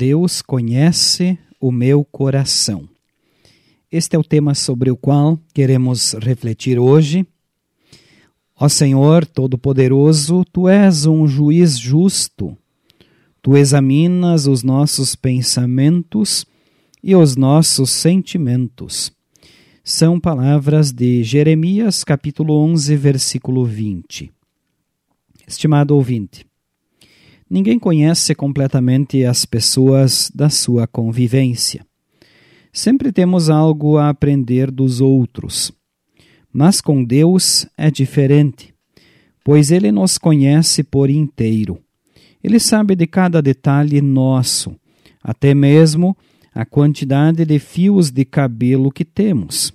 Deus conhece o meu coração. Este é o tema sobre o qual queremos refletir hoje. Ó Senhor Todo-Poderoso, tu és um juiz justo. Tu examinas os nossos pensamentos e os nossos sentimentos. São palavras de Jeremias, capítulo 11, versículo 20. Estimado ouvinte, Ninguém conhece completamente as pessoas da sua convivência. Sempre temos algo a aprender dos outros. Mas com Deus é diferente, pois Ele nos conhece por inteiro. Ele sabe de cada detalhe nosso, até mesmo a quantidade de fios de cabelo que temos.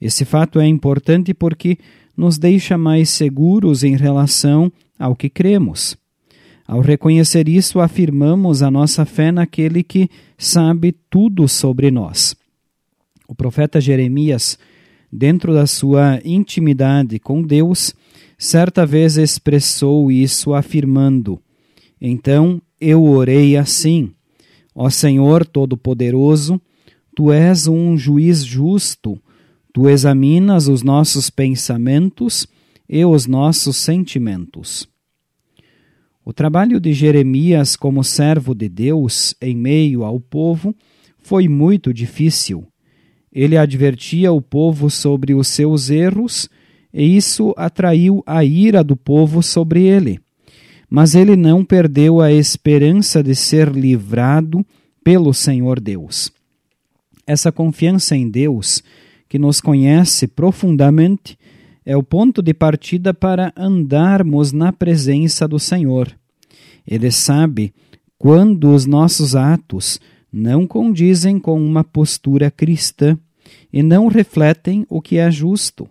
Esse fato é importante porque nos deixa mais seguros em relação ao que cremos. Ao reconhecer isso, afirmamos a nossa fé naquele que sabe tudo sobre nós. O profeta Jeremias, dentro da sua intimidade com Deus, certa vez expressou isso afirmando: Então eu orei assim: Ó Senhor Todo-Poderoso, tu és um juiz justo, tu examinas os nossos pensamentos e os nossos sentimentos. O trabalho de Jeremias como servo de Deus em meio ao povo foi muito difícil. Ele advertia o povo sobre os seus erros e isso atraiu a ira do povo sobre ele. Mas ele não perdeu a esperança de ser livrado pelo Senhor Deus. Essa confiança em Deus, que nos conhece profundamente, é o ponto de partida para andarmos na presença do Senhor. Ele sabe quando os nossos atos não condizem com uma postura cristã e não refletem o que é justo.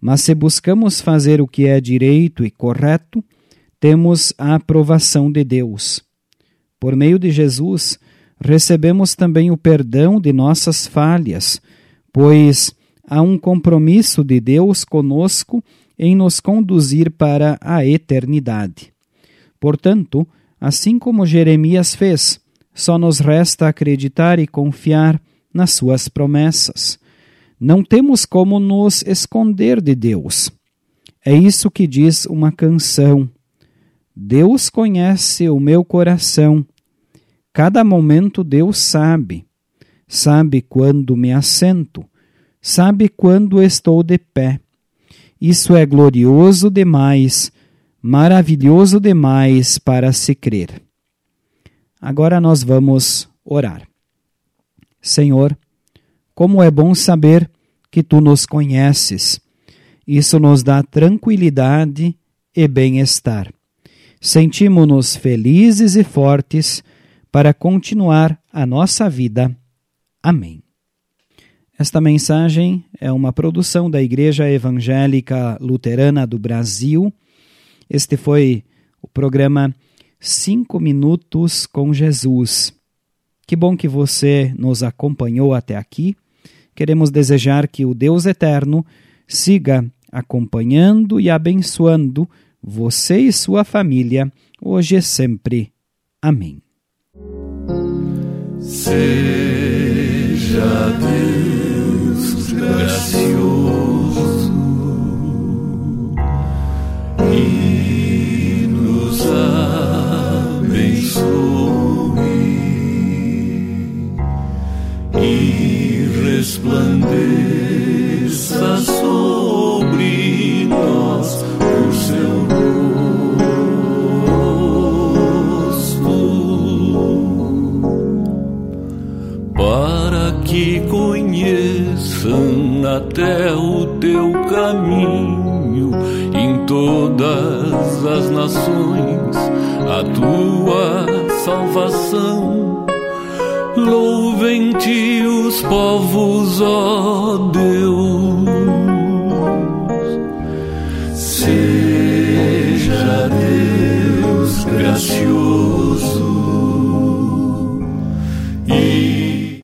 Mas se buscamos fazer o que é direito e correto, temos a aprovação de Deus. Por meio de Jesus, recebemos também o perdão de nossas falhas, pois há um compromisso de Deus conosco em nos conduzir para a eternidade. Portanto, assim como Jeremias fez, só nos resta acreditar e confiar nas suas promessas. Não temos como nos esconder de Deus. É isso que diz uma canção. Deus conhece o meu coração. Cada momento Deus sabe. Sabe quando me assento sabe quando estou de pé. Isso é glorioso demais, maravilhoso demais para se crer. Agora nós vamos orar. Senhor, como é bom saber que tu nos conheces. Isso nos dá tranquilidade e bem-estar. Sentimos-nos felizes e fortes para continuar a nossa vida. Amém. Esta mensagem é uma produção da Igreja Evangélica Luterana do Brasil. Este foi o programa Cinco Minutos com Jesus. Que bom que você nos acompanhou até aqui. Queremos desejar que o Deus Eterno siga acompanhando e abençoando você e sua família, hoje e sempre. Amém. Seja Deus gracioso e resplandeça sobre nós o seu rosto para que conheçam até o teu caminho em todas as nações a tua salvação. Louvem-te os povos, ó Deus. Seja Deus gracioso.